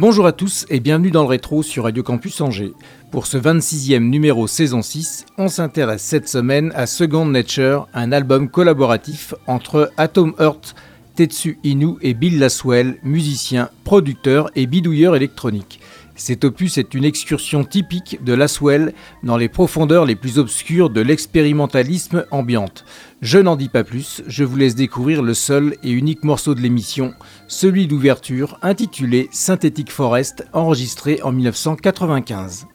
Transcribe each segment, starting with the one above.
Bonjour à tous et bienvenue dans le rétro sur Radio Campus Angers. Pour ce 26e numéro saison 6, on s'intéresse cette semaine à Second Nature, un album collaboratif entre Atom Heart, Tetsu Inu et Bill Laswell, musicien, producteur et bidouilleur électronique. Cet opus est une excursion typique de Laswell dans les profondeurs les plus obscures de l'expérimentalisme ambiante. Je n'en dis pas plus, je vous laisse découvrir le seul et unique morceau de l'émission, celui d'ouverture intitulé Synthétique Forest, enregistré en 1995.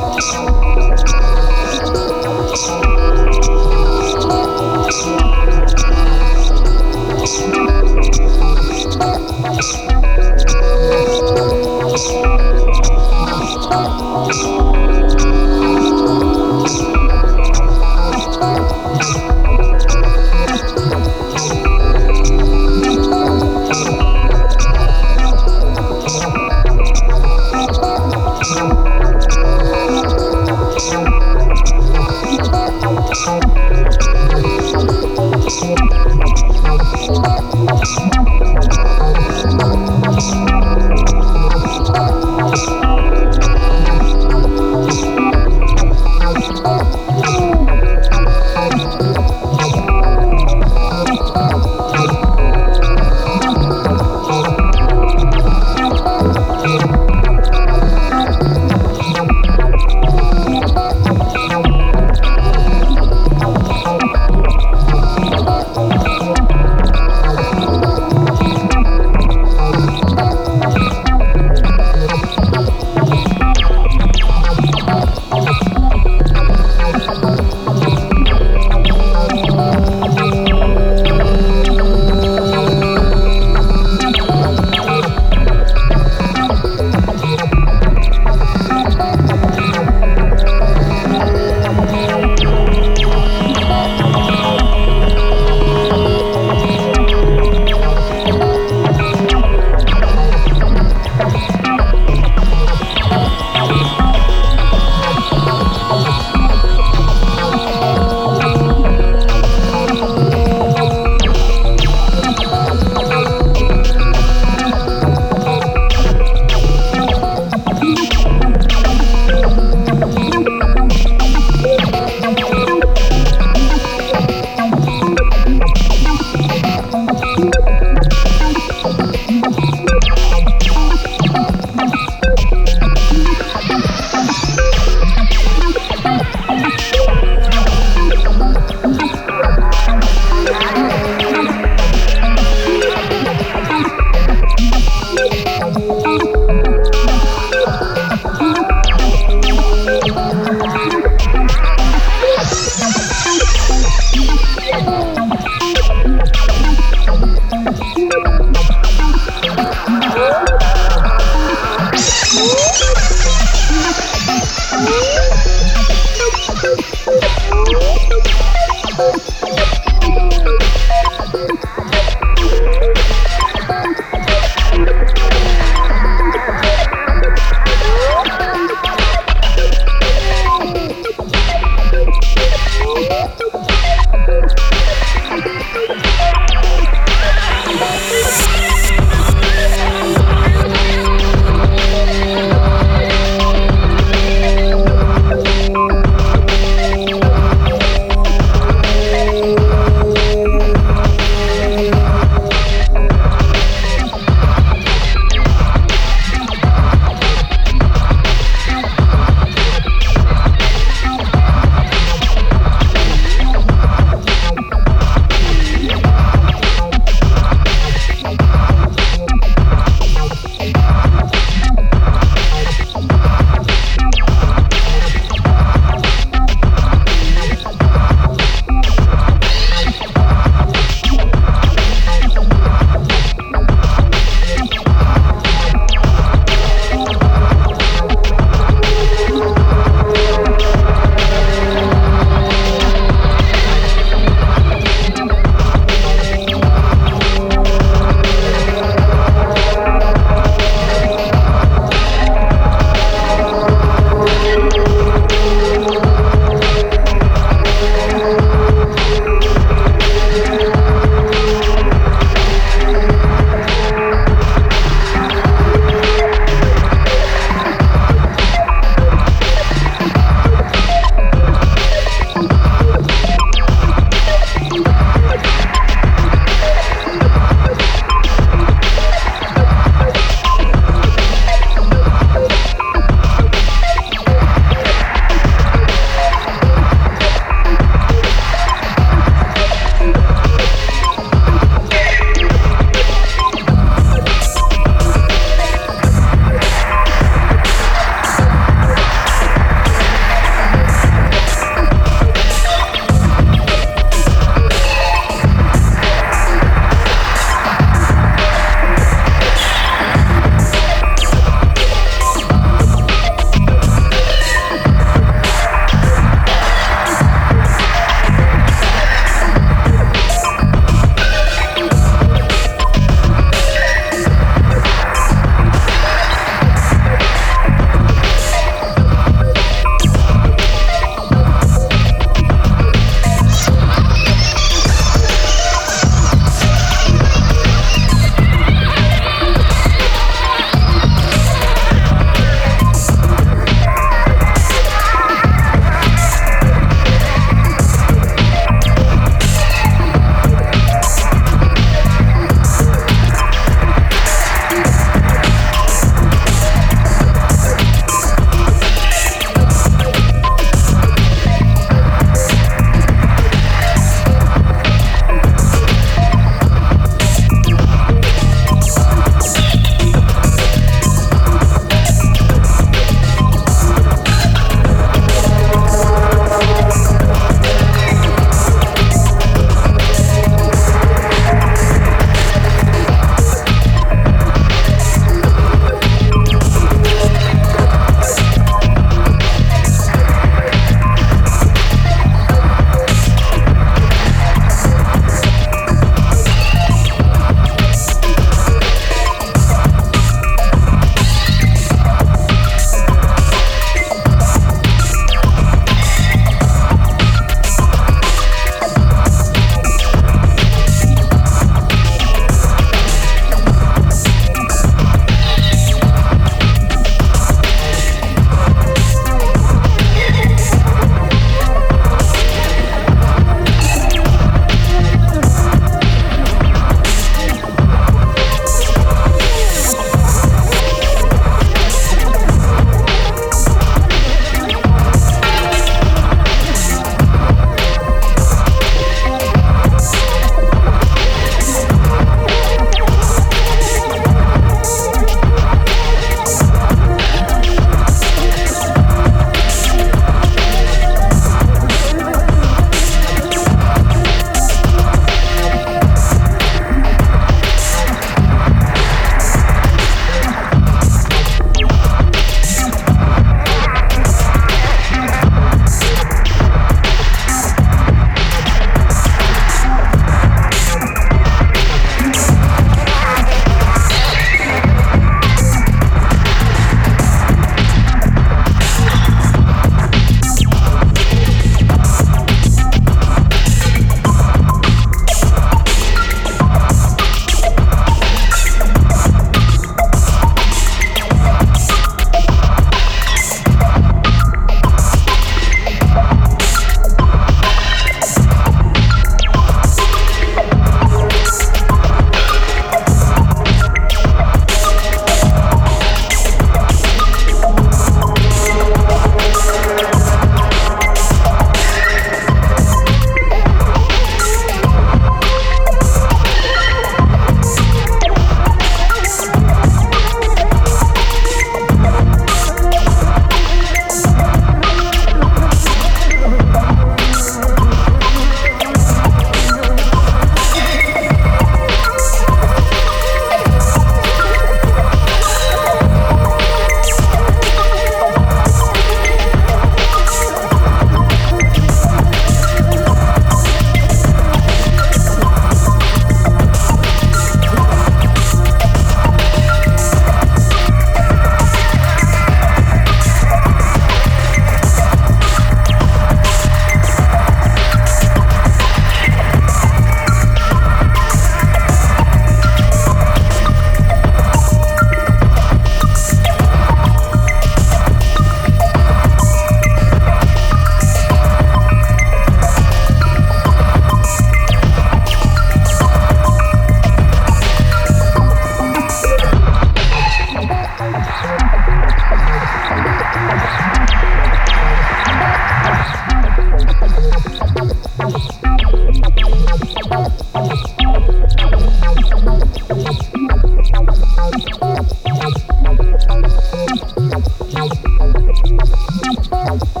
Bye.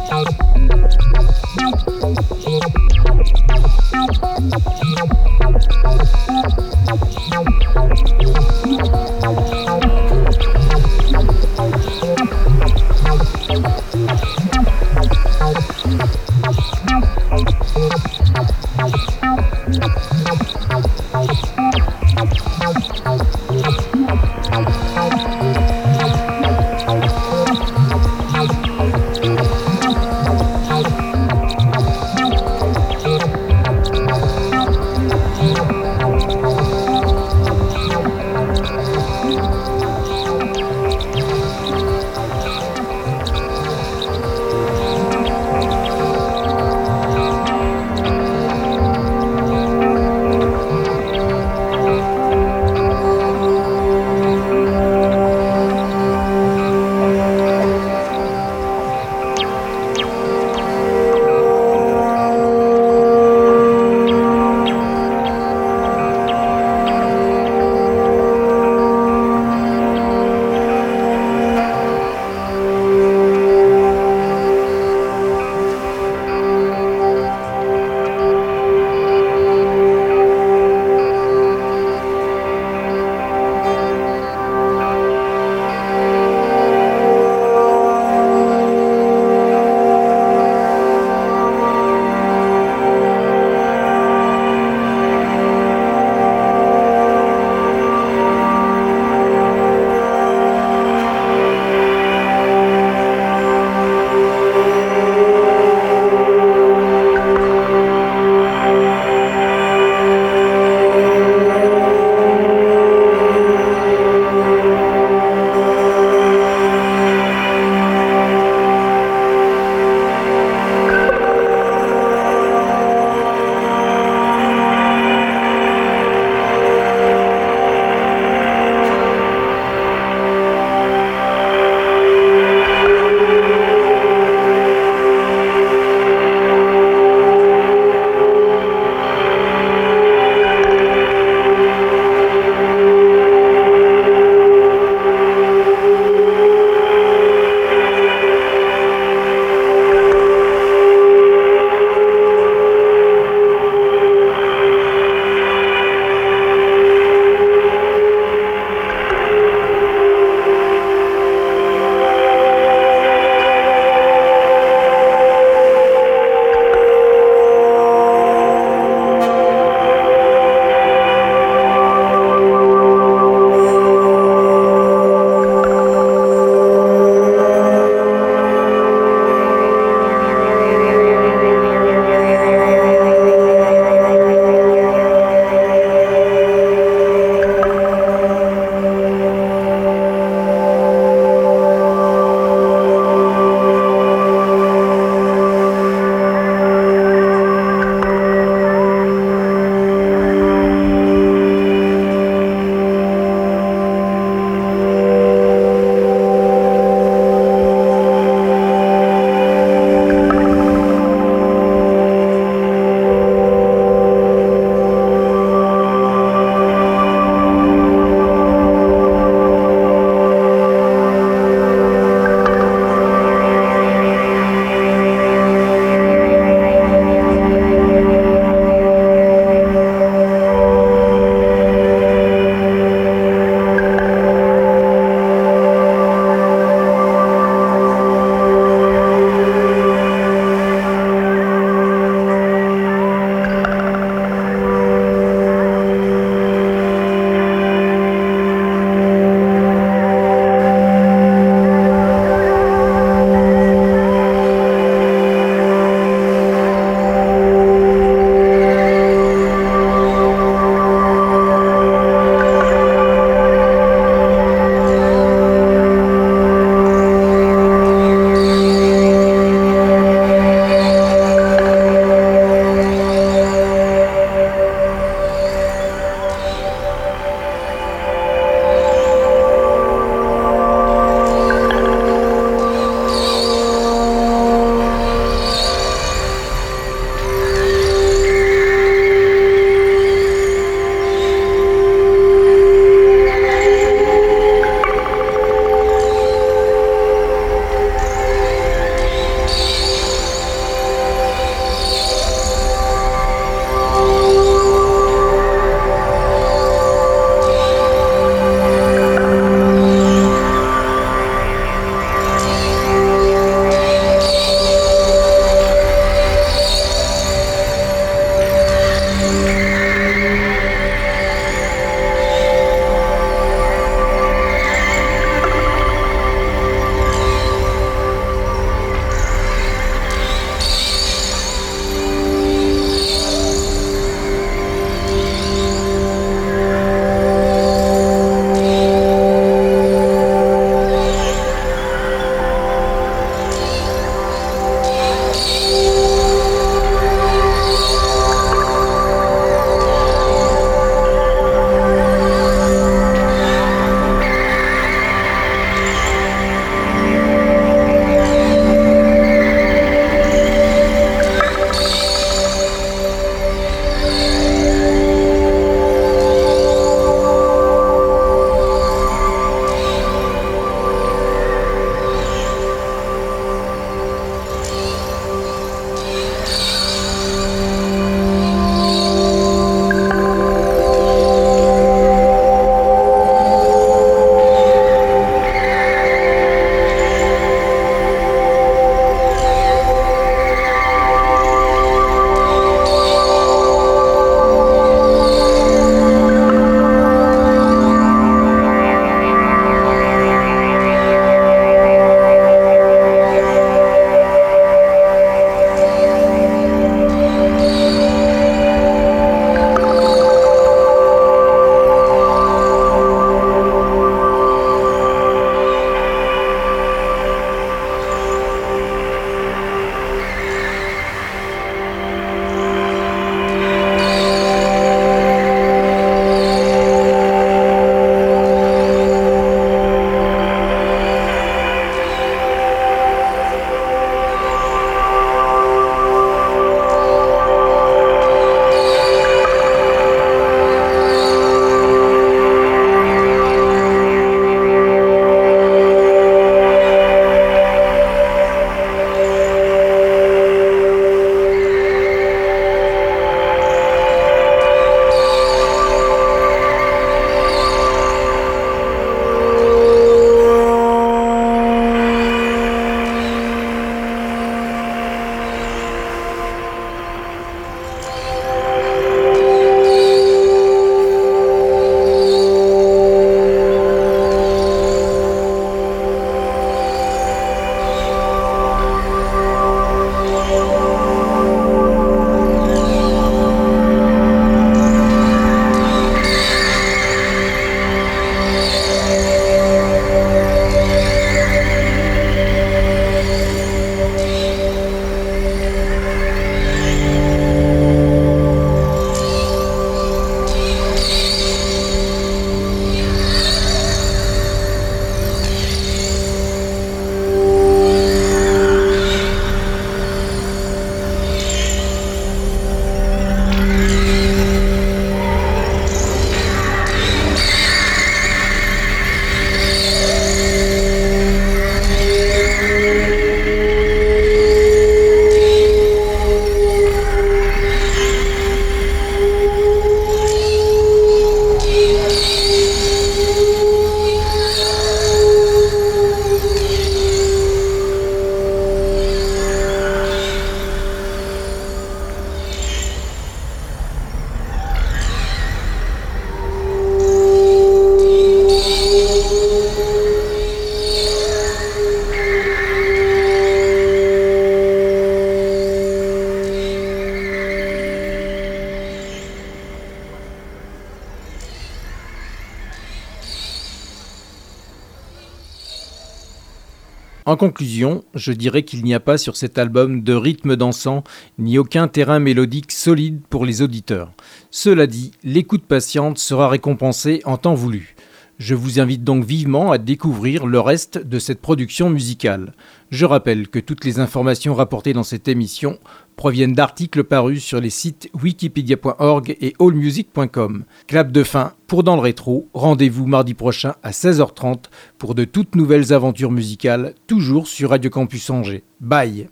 Conclusion, je dirais qu'il n'y a pas sur cet album de rythme dansant ni aucun terrain mélodique solide pour les auditeurs. Cela dit, l'écoute patiente sera récompensée en temps voulu. Je vous invite donc vivement à découvrir le reste de cette production musicale. Je rappelle que toutes les informations rapportées dans cette émission proviennent d'articles parus sur les sites wikipedia.org et allmusic.com. Clap de fin pour Dans le Rétro, rendez-vous mardi prochain à 16h30 pour de toutes nouvelles aventures musicales, toujours sur Radio Campus Angers. Bye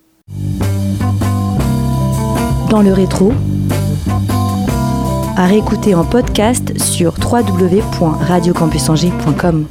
Dans le rétro, à réécouter en podcast sur www.radiocampusangers.com.